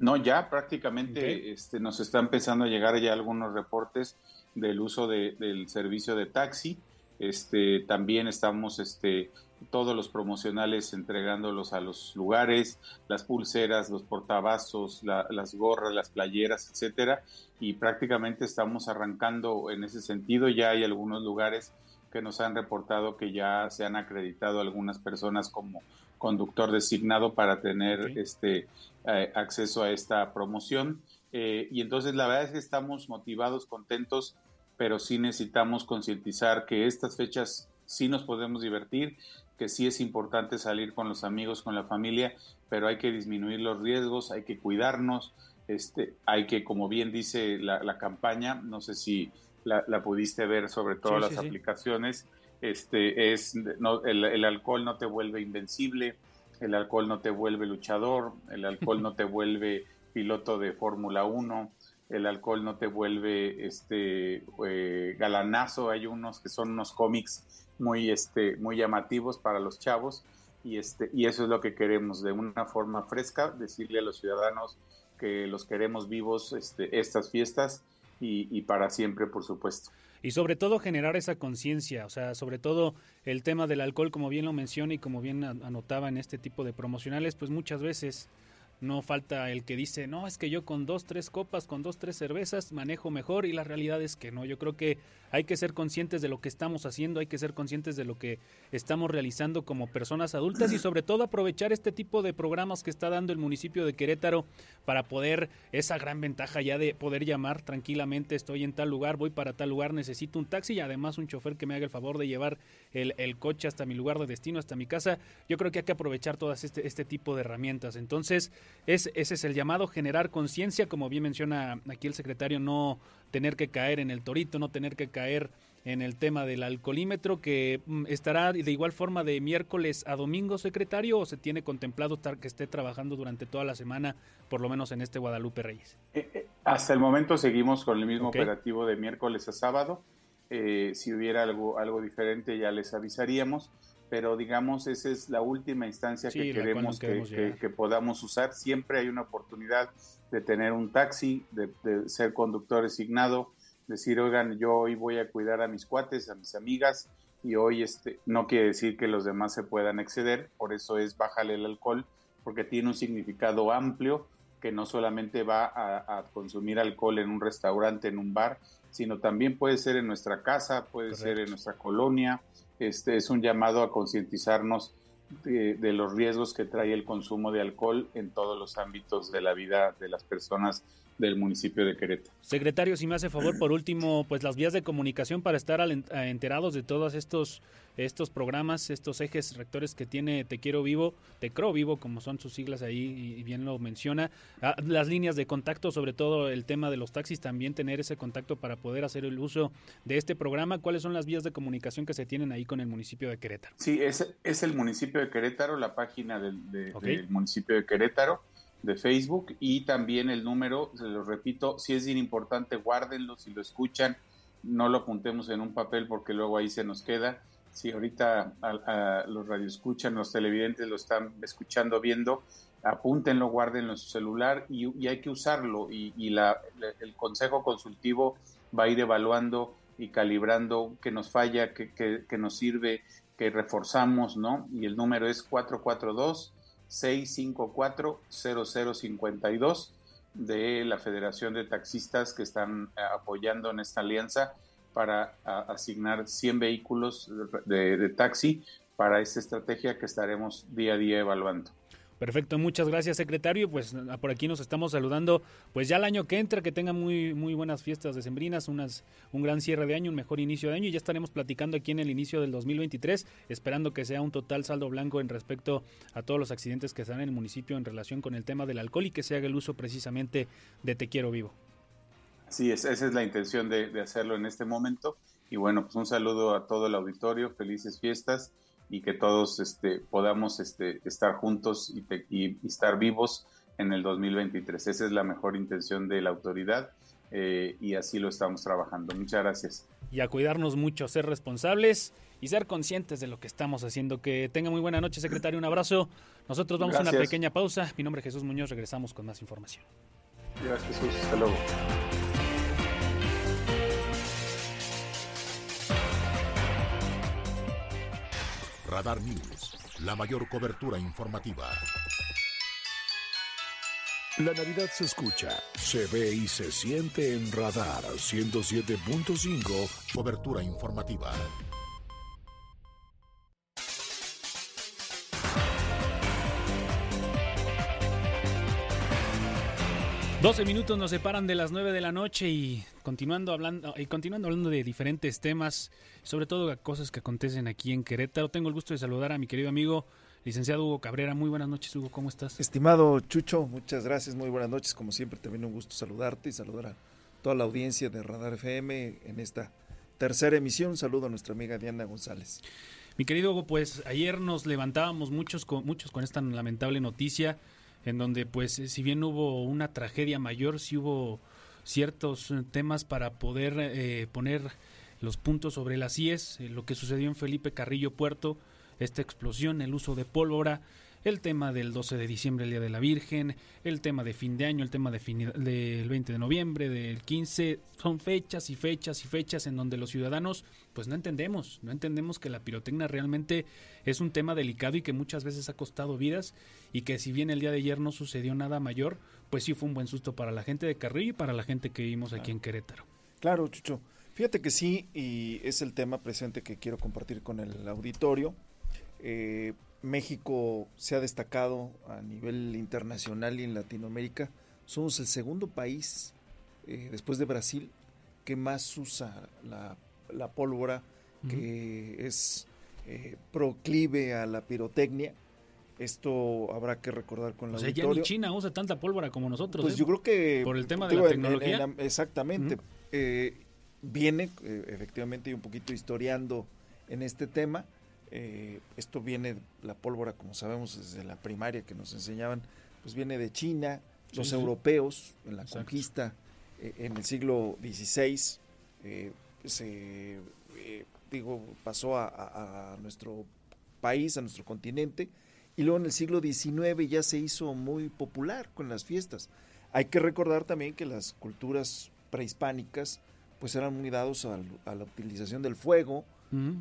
Speaker 12: No, ya prácticamente este, nos está empezando a llegar ya algunos reportes del uso del servicio de taxi. Este, también estamos este, todos los promocionales entregándolos a los lugares, las pulseras, los portavasos, las gorras, las playeras, etcétera, y prácticamente estamos arrancando en ese sentido. Ya hay algunos lugares que nos han reportado que ya se han acreditado algunas personas como conductor designado para tener este eh, acceso a esta promoción. Eh, y entonces la verdad es que estamos motivados, contentos, pero sí necesitamos concientizar que estas fechas sí nos podemos divertir, que sí es importante salir con los amigos, con la familia, pero hay que disminuir los riesgos, hay que cuidarnos, este, hay que, como bien dice la, campaña, no sé si la, pudiste ver sobre todas las aplicaciones, este, es, no, el, el alcohol no te vuelve invencible, el alcohol no te vuelve luchador, el alcohol no te vuelve piloto de Fórmula 1, el alcohol no te vuelve este eh, galanazo, hay unos que son unos cómics muy este muy llamativos para los chavos y este y eso es lo que queremos de una forma fresca decirle a los ciudadanos que los queremos vivos este, estas fiestas y, y para siempre por supuesto
Speaker 1: y sobre todo generar esa conciencia, o sea, sobre todo el tema del alcohol, como bien lo menciona y como bien anotaba en este tipo de promocionales, pues muchas veces no falta el que dice, no, es que yo con dos, tres copas, con dos, tres cervezas manejo mejor y la realidad es que no. Yo creo que hay que ser conscientes de lo que estamos haciendo, hay que ser conscientes de lo que estamos realizando como personas adultas y sobre todo aprovechar este tipo de programas que está dando el municipio de Querétaro para poder, esa gran ventaja ya de poder llamar tranquilamente, estoy en tal lugar, voy para tal lugar, necesito un taxi y además un chofer que me haga el favor de llevar el, el coche hasta mi lugar de destino, hasta mi casa. Yo creo que hay que aprovechar todas este, este tipo de herramientas. Entonces, es, ese es el llamado, generar conciencia, como bien menciona aquí el secretario, no tener que caer en el torito, no tener que caer en el tema del alcoholímetro, que mm, estará de igual forma de miércoles a domingo, secretario, o se tiene contemplado estar, que esté trabajando durante toda la semana, por lo menos en este Guadalupe Reyes.
Speaker 12: Eh, eh, hasta el momento seguimos con el mismo operativo de miércoles a sábado. Eh, si hubiera algo, algo diferente ya les avisaríamos pero digamos esa es la última instancia que queremos, que, podamos usar. Siempre hay una oportunidad de tener un taxi, de, ser conductor designado, decir, oigan, yo hoy voy a cuidar a mis cuates, a mis amigas, y hoy este, no quiere decir que los demás se puedan exceder, por eso es bájale el alcohol, porque tiene un significado amplio que no solamente va a, consumir alcohol en un restaurante, en un bar, sino también puede ser en nuestra casa, puede ser en nuestra colonia, este es un llamado a concientizarnos de, los riesgos que trae el consumo de alcohol en todos los ámbitos de la vida de las personas del municipio de Querétaro.
Speaker 1: Secretario, si me hace favor, por último, pues las vías de comunicación para estar enterados de todos estos estos programas, estos ejes rectores que tiene Te Quiero Vivo, Te Creo Vivo, como son sus siglas ahí y bien lo menciona, las líneas de contacto, sobre todo el tema de los taxis, también tener ese contacto para poder hacer el uso de este programa. ¿Cuáles son las vías de comunicación que se tienen ahí con el municipio de Querétaro?
Speaker 12: Sí, es, es el municipio de Querétaro, la página del, del municipio de Querétaro de Facebook y también el número, se lo repito, si es bien importante, guárdenlo, si lo escuchan, no lo apuntemos en un papel porque luego ahí se nos queda. Si ahorita a, los radioescuchan, los televidentes lo están escuchando, viendo, apúntenlo, guárdenlo en su celular y, hay que usarlo. Y, la, el consejo consultivo va a ir evaluando y calibrando qué nos falla, qué, qué nos sirve, que reforzamos, ¿no? Y el número es 442-654-0052 de la Federación de Taxistas que están eh, apoyando en esta alianza para asignar 100 vehículos de, taxi para esta estrategia que estaremos día a día evaluando.
Speaker 1: Perfecto, muchas gracias secretario. Pues ah, por aquí nos estamos saludando. Pues ya el año que entra, que tengan muy muy buenas fiestas decembrinas, unas un gran cierre de año, un mejor inicio de año y ya estaremos platicando aquí en el inicio del 2023, esperando que sea un total saldo blanco en respecto a todos los accidentes que están en el municipio en relación con el tema del alcohol y que se haga el uso precisamente de Te quiero vivo.
Speaker 12: Sí, esa es la intención de, de hacerlo en este momento. Y bueno, pues un saludo a todo el auditorio, felices fiestas y que todos este, podamos este, estar juntos y, estar vivos en el 2023. Esa es la mejor intención de la autoridad eh, y así lo estamos trabajando. Muchas gracias.
Speaker 1: Y a cuidarnos mucho, ser responsables y ser conscientes de lo que estamos haciendo. Que tenga muy buena noche, secretario. Un abrazo. Nosotros vamos a una pequeña pausa. Mi nombre es Jesús Muñoz. Regresamos con más información.
Speaker 12: Gracias, Jesús. Hasta luego.
Speaker 2: Radar News, la mayor cobertura informativa.
Speaker 10: La Navidad se escucha, se ve y se siente en Radar 107.5,
Speaker 2: cobertura informativa.
Speaker 1: 12 minutos nos separan de las 9 de la noche y continuando hablando y continuando hablando de diferentes temas, sobre todo cosas que acontecen aquí en Querétaro. Tengo el gusto de saludar a mi querido amigo licenciado Hugo Cabrera. Muy buenas noches, Hugo, ¿cómo estás?
Speaker 13: Estimado Chucho, muchas gracias, muy buenas noches. Como siempre, también un gusto saludarte y saludar a toda la audiencia de Radar FM en esta tercera emisión. saludo a nuestra amiga Diana González.
Speaker 1: Mi querido Hugo, pues ayer nos levantábamos muchos con, muchos con esta lamentable noticia en donde pues eh, si bien hubo una tragedia mayor, sí hubo ciertos eh, temas para poder eh, poner los puntos sobre las IES, lo que sucedió en Felipe Carrillo Puerto, esta explosión, el uso de pólvora, el tema del 12 de diciembre, el Día de la Virgen, el tema de fin de año, el tema de del 20 de noviembre, del 15, son fechas y fechas y fechas en donde los ciudadanos pues no entendemos, no entendemos que la pirotecnia realmente es un tema delicado y que muchas veces ha costado vidas y que si bien el día de ayer no sucedió nada mayor, pues sí fue un buen susto para la gente de Carrillo y para la gente que vivimos aquí en Querétaro.
Speaker 13: Claro, Chucho. Fíjate que sí, y es el tema presente que quiero compartir con el auditorio. Eh, México se ha destacado a nivel internacional y en Latinoamérica. Somos el segundo país, eh, después de Brasil, que más usa la, pólvora, que es eh, proclive a la pirotecnia. Esto habrá que recordar con la o sea, ya
Speaker 1: ni China usa tanta pólvora como nosotros.
Speaker 13: Pues ¿eh? yo creo que...
Speaker 1: Por el tema de la tecnología.
Speaker 13: exactamente. viene, efectivamente, un poquito historiando en este tema eh, esto viene, la pólvora, como sabemos desde la primaria que nos enseñaban, pues viene de China, los europeos en la conquista eh, en el siglo XVI, eh, se, digo, pasó a, nuestro país, a nuestro continente, y luego en el siglo XIX ya se hizo muy popular con las fiestas. Hay que recordar también que las culturas prehispánicas pues eran muy dados a la utilización del fuego,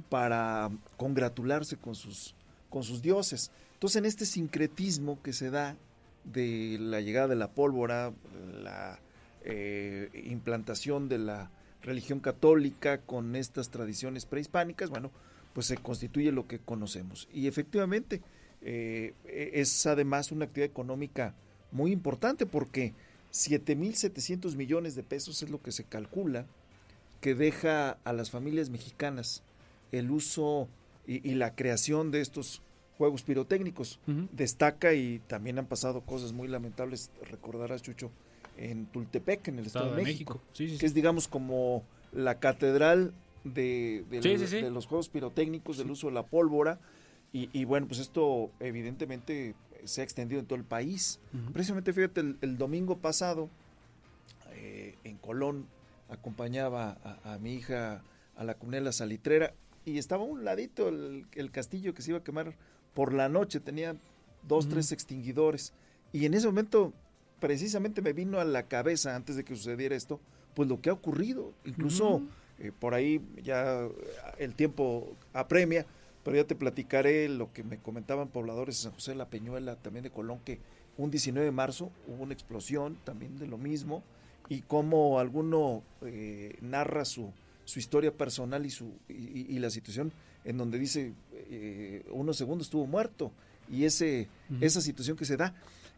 Speaker 13: para congratularse con sus, con sus dioses. Entonces, en este sincretismo que se da de la llegada de la pólvora, la eh, implantación de la religión católica con estas tradiciones prehispánicas, bueno, pues se constituye lo que conocemos. Y efectivamente, eh, es además una actividad económica muy importante porque 7.700 millones de pesos es lo que se calcula que deja a las familias mexicanas el uso y, la creación de estos juegos pirotécnicos. Destaca y también han pasado cosas muy lamentables, recordarás Chucho, en Tultepec, en el Estado, de, México, que es digamos como la catedral de, los juegos pirotécnicos, del uso de la pólvora. Y, bueno, pues esto evidentemente se ha extendido en todo el país. Precisamente, fíjate, el, domingo pasado, eh, en Colón, acompañaba a, mi hija a la cunela salitrera y estaba a un ladito el, castillo que se iba a quemar por la noche, tenía dos, tres extinguidores. Y en ese momento precisamente me vino a la cabeza antes de que sucediera esto, pues lo que ha ocurrido, incluso eh, por ahí ya el tiempo apremia, pero ya te platicaré lo que me comentaban pobladores de San José de la Peñuela, también de Colón, que un 19 de marzo hubo una explosión también de lo mismo, y cómo alguno eh, narra su, su historia personal y, su, y, la situación en donde dice eh, unos segundos estuvo muerto, y ese, esa situación que se da.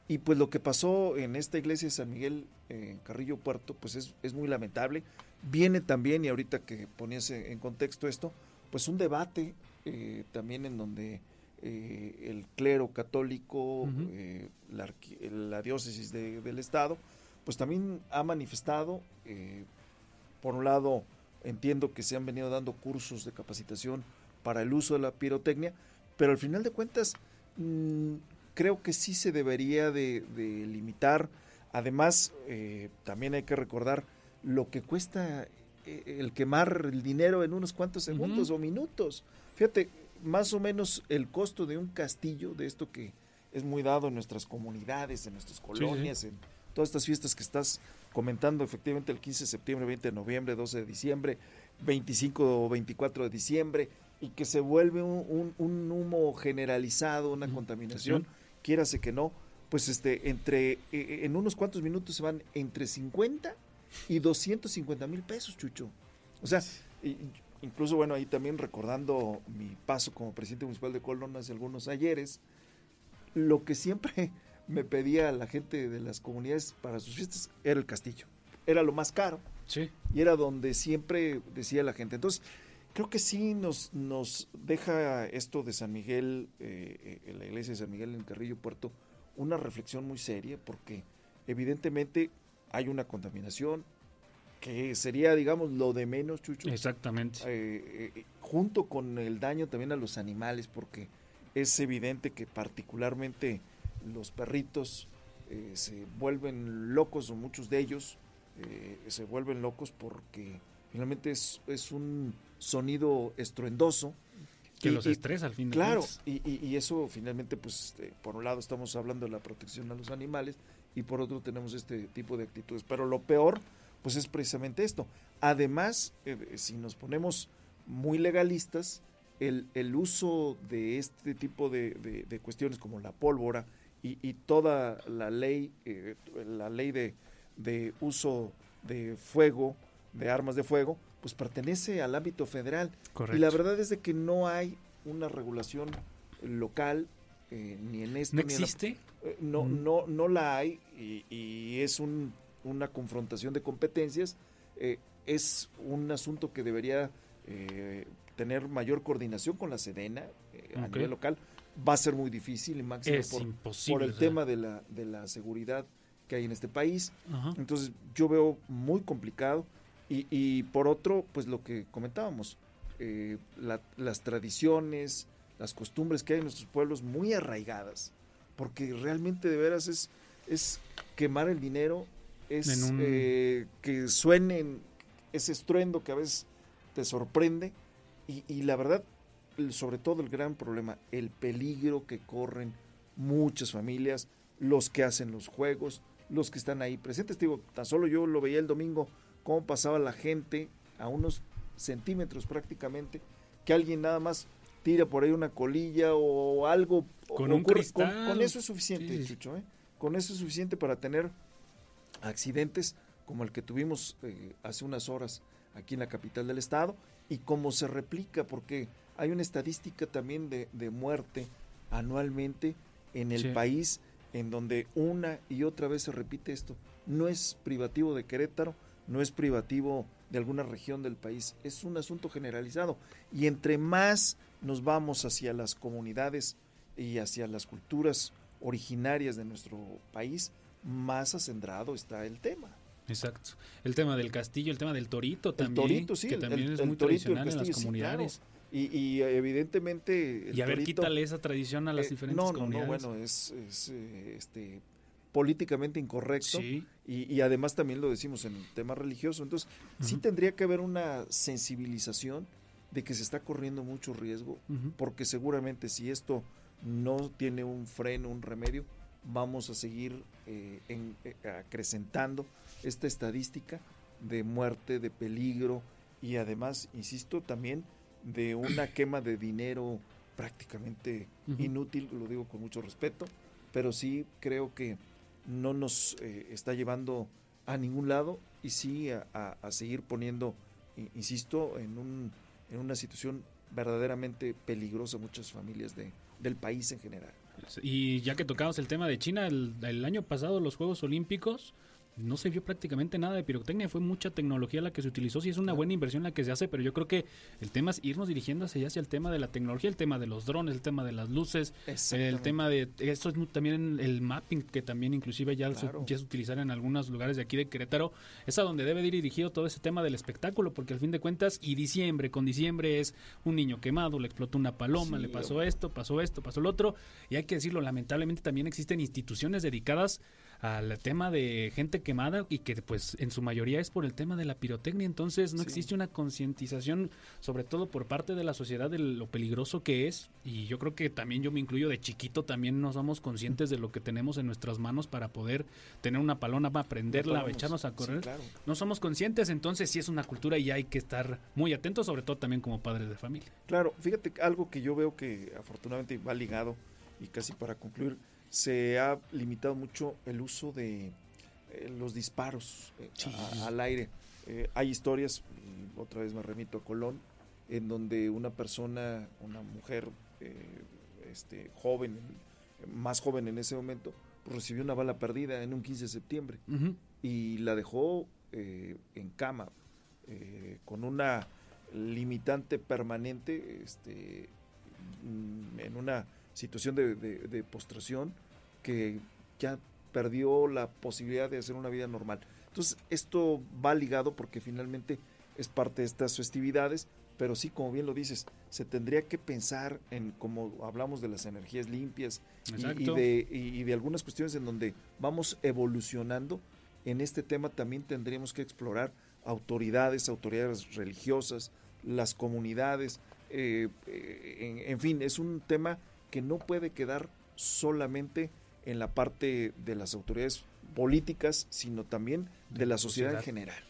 Speaker 13: Y pues lo que pasó en esta iglesia de San Miguel, en Carrillo Puerto, pues es, es muy lamentable. Viene también, y ahorita que ponías en contexto esto, pues un debate eh, también en donde eh, el clero católico, eh, la, diócesis del Estado, pues también ha manifestado, por un lado, entiendo que se han venido dando cursos de capacitación para el uso de la pirotecnia, pero al final de cuentas mm, creo que sí se debería de, limitar. Además, también hay que recordar lo que cuesta el quemar el dinero en unos cuantos segundos o minutos. Fíjate, más o menos el costo de un castillo, de esto que es muy dado en nuestras comunidades, en nuestras colonias, en todas estas fiestas que estás comentando, efectivamente el 15 de septiembre, 20 de noviembre, 12 de diciembre, 25 o 24 de diciembre, y que se vuelve un, humo generalizado, una contaminación, quiérase que no, pues este, entre, e, e, en unos cuantos minutos se van entre 50 y 250 mil pesos, Chucho. O sea, incluso bueno, ahí también recordando mi paso como presidente municipal de Colón hace algunos ayeres, lo que siempre me pedía la gente de las comunidades para sus fiestas era el castillo. Era lo más caro.
Speaker 1: Sí.
Speaker 13: Y era donde siempre decía la gente. Entonces, creo que sí nos, nos deja esto de San Miguel, eh, eh la iglesia de San Miguel en Carrillo Puerto, una reflexión muy seria, porque evidentemente hay una contaminación, que sería, digamos, lo de menos, Chucho.
Speaker 1: Exactamente.
Speaker 13: Eh, eh, junto con el daño también a los animales, porque es evidente que particularmente los perritos eh, se vuelven locos, o muchos de ellos se vuelven locos porque finalmente es, es un sonido estruendoso.
Speaker 1: Que los estresa al fin
Speaker 13: de Claro, y, y, eso finalmente, pues, por un lado estamos hablando de la protección a los animales y por otro tenemos este tipo de actitudes. Pero lo peor pues es precisamente esto. Además, eh, si nos ponemos muy legalistas, el, el uso de este tipo de, de, cuestiones como la pólvora y, y toda la ley, eh, la ley de, de uso de fuego, de armas de fuego, pues pertenece al ámbito federal. Y la verdad es de que no hay una regulación local eh, ni en esto.
Speaker 1: ¿No existe?
Speaker 13: no, no, no la hay y, y es un una confrontación de competencias, eh, es un asunto que debería eh, tener mayor coordinación con la Sedena eh, a nivel local. Va a ser muy difícil, y máximo por, por, el tema de la, de la seguridad que hay en este país. Entonces yo veo muy complicado. Y, y, por otro, pues lo que comentábamos, las tradiciones, las costumbres que hay en nuestros pueblos muy arraigadas, porque realmente de veras es, es quemar el dinero es eh, que suenen ese estruendo que a veces te sorprende y, la verdad, sobre todo el gran problema, el peligro que corren muchas familias, los que hacen los juegos, los que están ahí presentes. digo, tan solo yo lo veía el domingo, cómo pasaba la gente a unos centímetros prácticamente, que alguien nada más tira por ahí una colilla o algo.
Speaker 1: Con un cristal.
Speaker 13: Con, eso es suficiente, Chucho, ¿eh? Con eso es suficiente para tener accidentes como el que tuvimos eh, hace unas horas aquí en la capital del estado y cómo se replica, porque hay una estadística también de, muerte anualmente en el país en donde una y otra vez se repite esto. No es privativo de Querétaro, no es privativo de alguna región del país, es un asunto generalizado. Y entre más nos vamos hacia las comunidades y hacia las culturas originarias de nuestro país, más acendrado está el tema.
Speaker 1: Exacto. El tema del castillo, el tema del torito también. El torito, sí. Que también es muy tradicional en las comunidades.
Speaker 13: Y, evidentemente...
Speaker 1: y a ver, quítale esa tradición a las eh, diferentes comunidades.
Speaker 13: No, bueno, es, eh, este, políticamente incorrecto y, y, además también lo decimos en el tema religioso. Entonces, sí tendría que haber una sensibilización de que se está corriendo mucho riesgo, porque seguramente si esto no tiene un freno, un remedio, vamos a seguir eh, en, eh, acrecentando esta estadística de muerte, de peligro y además, insisto, también de una quema de dinero prácticamente inútil, lo digo con mucho respeto, pero sí creo que no nos eh, está llevando a ningún lado y sí a, seguir poniendo, insisto, en, un, en una situación verdaderamente peligrosa muchas familias de, del país en general.
Speaker 1: Y ya que tocamos el tema de China, el año pasado los Juegos Olímpicos no se vio prácticamente nada de pirotecnia, fue mucha tecnología la que se utilizó, sí es una buena inversión la que se hace, pero yo creo que el tema es irnos dirigiendo hacia, hacia el tema de la tecnología, el tema de los drones, el tema de las luces, el tema de, esto es también el mapping que también inclusive ya, se, ya se utilizar en algunos lugares de aquí de Querétaro, es a donde debe ir dirigido todo ese tema del espectáculo, porque al fin de cuentas, y diciembre, con diciembre es un niño quemado, le explotó una paloma, le pasó esto, pasó esto, pasó lo otro, y hay que decirlo, lamentablemente también existen instituciones dedicadas al tema de gente quemada y que pues en su mayoría es por el tema de la pirotecnia, entonces no existe una concientización sobre todo por parte de la sociedad de lo peligroso que es y yo creo que también yo me incluyo de chiquito también no somos conscientes de lo que tenemos en nuestras manos para poder tener una palona para prenderla, echarnos a correr. No somos conscientes, entonces sí es una cultura y hay que estar muy atentos, sobre todo también como padres de familia.
Speaker 13: Claro, fíjate algo que yo veo que afortunadamente va ligado y casi para concluir se ha limitado mucho el uso de eh, los disparos eh, al aire. Eh, hay historias, otra vez me remito a Colón, en donde una persona, una mujer este, joven, más joven en ese momento, pues, recibió una bala perdida en un 15 de septiembre y la dejó en cama con una limitante permanente este, en una situación de, postración que ya perdió la posibilidad de hacer una vida normal. Entonces, esto va ligado porque finalmente es parte de estas festividades, pero sí, como bien lo dices, se tendría que pensar en, como hablamos de las energías limpias y, de, y, de, algunas cuestiones en donde vamos evolucionando, en este tema también tendríamos que explorar autoridades, autoridades religiosas, las comunidades, eh, eh, en fin, es un tema que no puede quedar solamente en la parte de las autoridades políticas, sino también de, la sociedad, en general.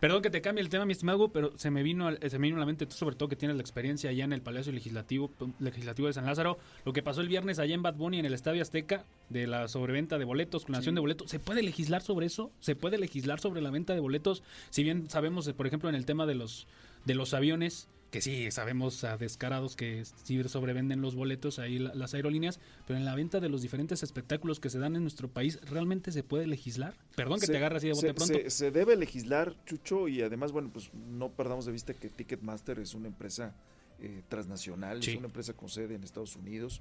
Speaker 1: Perdón que te cambie el tema, mi estimado, pero se me vino se me vino a la mente tú sobre todo que tienes la experiencia allá en el Palacio Legislativo Legislativo de San Lázaro, lo que pasó el viernes allá en Bad Bunny en el Estadio Azteca de la sobreventa de boletos, clonación de boletos, ¿se puede legislar sobre eso? ¿Se puede legislar sobre la venta de boletos? Si bien sabemos, por ejemplo, en el tema de los de los aviones, que sí, sabemos a descarados que sí sobrevenden los boletos ahí las aerolíneas, pero en la venta de los diferentes espectáculos que se dan en nuestro país, ¿realmente se puede legislar? Perdón que te agarre así de bote pronto.
Speaker 13: Se, debe legislar, Chucho, y además, bueno, pues no perdamos de vista que Ticketmaster es una empresa eh, transnacional, es una empresa con sede en Estados Unidos.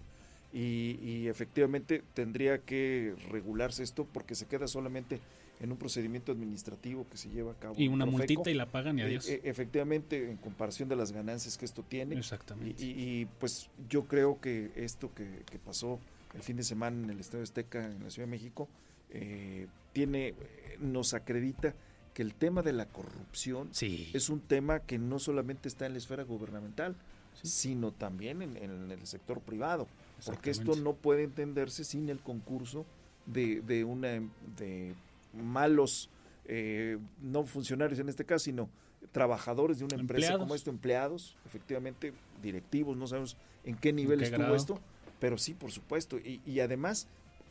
Speaker 13: Y, y efectivamente tendría que regularse esto porque se queda solamente en un procedimiento administrativo que se lleva a cabo.
Speaker 1: Y una multita y la pagan y adiós.
Speaker 13: E, efectivamente, en comparación de las ganancias que esto tiene. Exactamente. Y, pues yo creo que esto que, pasó el fin de semana en el Estadio Azteca en la Ciudad de México eh, tiene nos acredita que el tema de la corrupción es un tema que no solamente está en la esfera gubernamental, sino también en, el sector privado, porque esto no puede entenderse sin el concurso de, de una de malos, eh, no funcionarios en este caso, sino trabajadores de una empresa como esto, empleados, efectivamente, directivos, no sabemos en qué nivel estuvo esto, pero sí, por supuesto. Y, además,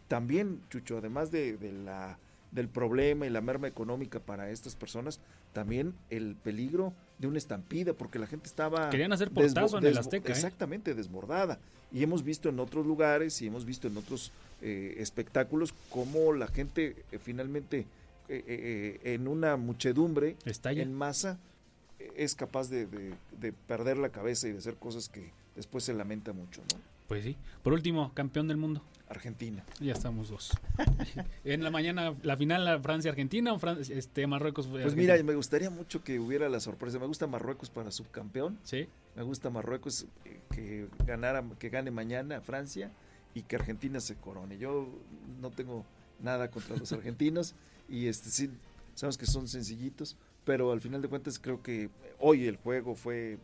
Speaker 13: también, Chucho, además de, la del problema y la merma económica para estas personas, también el peligro de una estampida, porque la gente estaba...
Speaker 1: Querían hacer portazo en el Azteca.
Speaker 13: ¿eh? Exactamente, desbordada. Y hemos visto en otros lugares y hemos visto en otros eh, espectáculos cómo la gente eh, finalmente en una muchedumbre, en masa, es capaz de, de, perder la cabeza y de hacer cosas que después se lamenta mucho, ¿no?
Speaker 1: Pues sí. Por último, campeón del mundo.
Speaker 13: Argentina.
Speaker 1: Ya estamos dos. en la mañana, la final, Francia-Argentina o este, Marruecos.
Speaker 13: Pues mira, me gustaría mucho que hubiera la sorpresa. Me gusta Marruecos para subcampeón. Sí. Me gusta Marruecos eh, que ganara, que gane mañana Francia y que Argentina se corone. Yo no tengo nada contra los argentinos y este sí, sabemos que son sencillitos, pero al final de cuentas creo que hoy el juego fue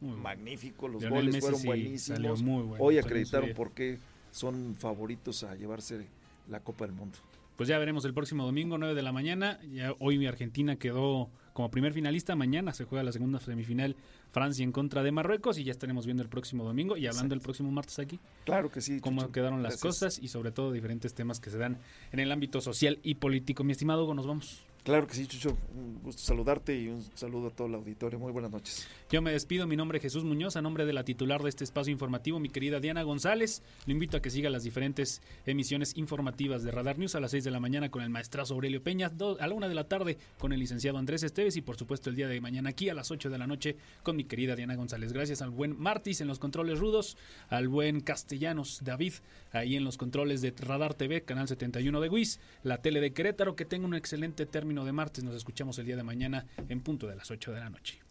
Speaker 13: magnífico, los goles fueron buenísimos. hoy acreditaron por qué son favoritos a llevarse la Copa del Mundo.
Speaker 1: Pues ya veremos el próximo domingo, 9 de la mañana. Ya hoy mi Argentina quedó como primer finalista. Mañana se juega la segunda semifinal Francia en contra de Marruecos y ya estaremos viendo el próximo domingo y hablando el próximo martes aquí.
Speaker 13: Claro que sí.
Speaker 1: Cómo quedaron las cosas y sobre todo diferentes temas que se dan en el ámbito social y político. Mi estimado Hugo, nos vamos.
Speaker 13: Claro que sí, Chucho. Un gusto saludarte y un saludo a todo el auditorio. Muy buenas noches.
Speaker 1: Yo me despido. Mi nombre es Jesús Muñoz, a nombre de la titular de este espacio informativo, mi querida Diana González. Lo invito a que siga las diferentes emisiones informativas de Radar News a las 6 de la mañana con el maestrazo Aurelio Peña, a la 1 de la tarde con el licenciado Andrés Esteves y por supuesto el día de mañana aquí a las 8 de la noche con mi querida Diana González. Gracias al buen Martis en los controles rudos, al buen Castellanos David ahí en los controles de Radar TV, canal 71 de WIS, la tele de Querétaro. Que tenga un excelente término de martes. Nos escuchamos el día de mañana en punto de las 8 de la noche.